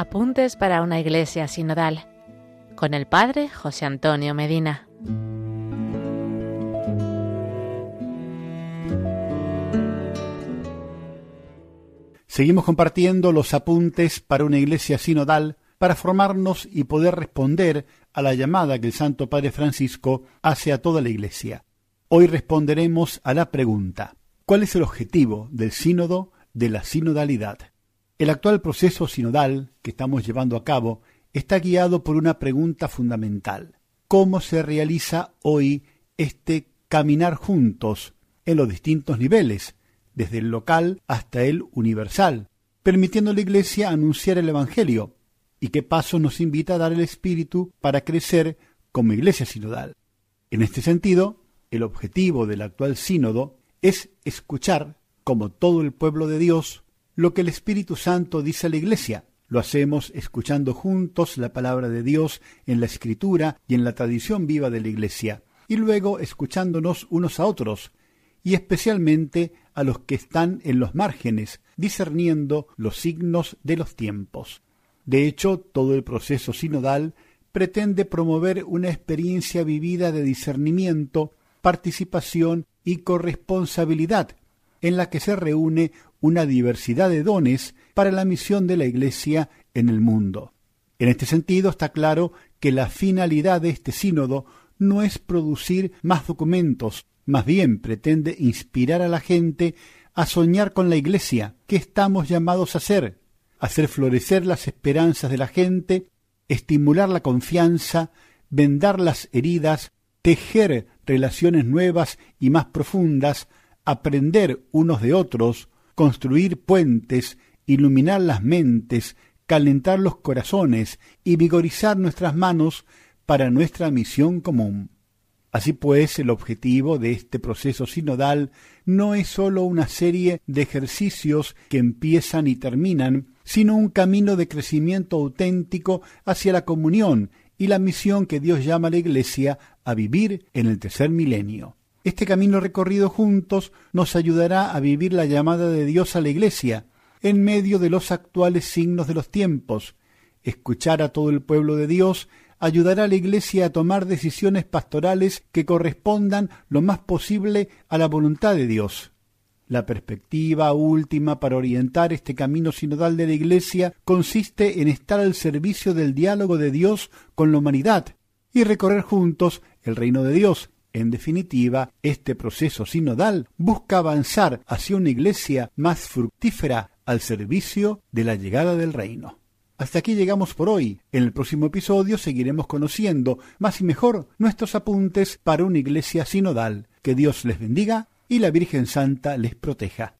Apuntes para una iglesia sinodal con el Padre José Antonio Medina. Seguimos compartiendo los apuntes para una iglesia sinodal para formarnos y poder responder a la llamada que el Santo Padre Francisco hace a toda la iglesia. Hoy responderemos a la pregunta, ¿cuál es el objetivo del sínodo de la sinodalidad? El actual proceso sinodal que estamos llevando a cabo está guiado por una pregunta fundamental. ¿Cómo se realiza hoy este caminar juntos en los distintos niveles, desde el local hasta el universal, permitiendo a la Iglesia anunciar el Evangelio? ¿Y qué paso nos invita a dar el Espíritu para crecer como Iglesia sinodal? En este sentido, el objetivo del actual sínodo es escuchar, como todo el pueblo de Dios, lo que el Espíritu Santo dice a la Iglesia. Lo hacemos escuchando juntos la palabra de Dios en la Escritura y en la tradición viva de la Iglesia, y luego escuchándonos unos a otros, y especialmente a los que están en los márgenes, discerniendo los signos de los tiempos. De hecho, todo el proceso sinodal pretende promover una experiencia vivida de discernimiento, participación y corresponsabilidad, en la que se reúne una diversidad de dones para la misión de la Iglesia en el mundo. En este sentido está claro que la finalidad de este sínodo no es producir más documentos, más bien pretende inspirar a la gente a soñar con la Iglesia, que estamos llamados a hacer, hacer florecer las esperanzas de la gente, estimular la confianza, vendar las heridas, tejer relaciones nuevas y más profundas, aprender unos de otros, construir puentes, iluminar las mentes, calentar los corazones y vigorizar nuestras manos para nuestra misión común. Así pues, el objetivo de este proceso sinodal no es sólo una serie de ejercicios que empiezan y terminan, sino un camino de crecimiento auténtico hacia la comunión y la misión que Dios llama a la Iglesia a vivir en el tercer milenio. Este camino recorrido juntos nos ayudará a vivir la llamada de Dios a la Iglesia en medio de los actuales signos de los tiempos. Escuchar a todo el pueblo de Dios ayudará a la Iglesia a tomar decisiones pastorales que correspondan lo más posible a la voluntad de Dios. La perspectiva última para orientar este camino sinodal de la Iglesia consiste en estar al servicio del diálogo de Dios con la humanidad y recorrer juntos el reino de Dios, en definitiva, este proceso sinodal busca avanzar hacia una iglesia más fructífera al servicio de la llegada del reino. Hasta aquí llegamos por hoy. En el próximo episodio seguiremos conociendo más y mejor nuestros apuntes para una iglesia sinodal. Que Dios les bendiga y la Virgen Santa les proteja.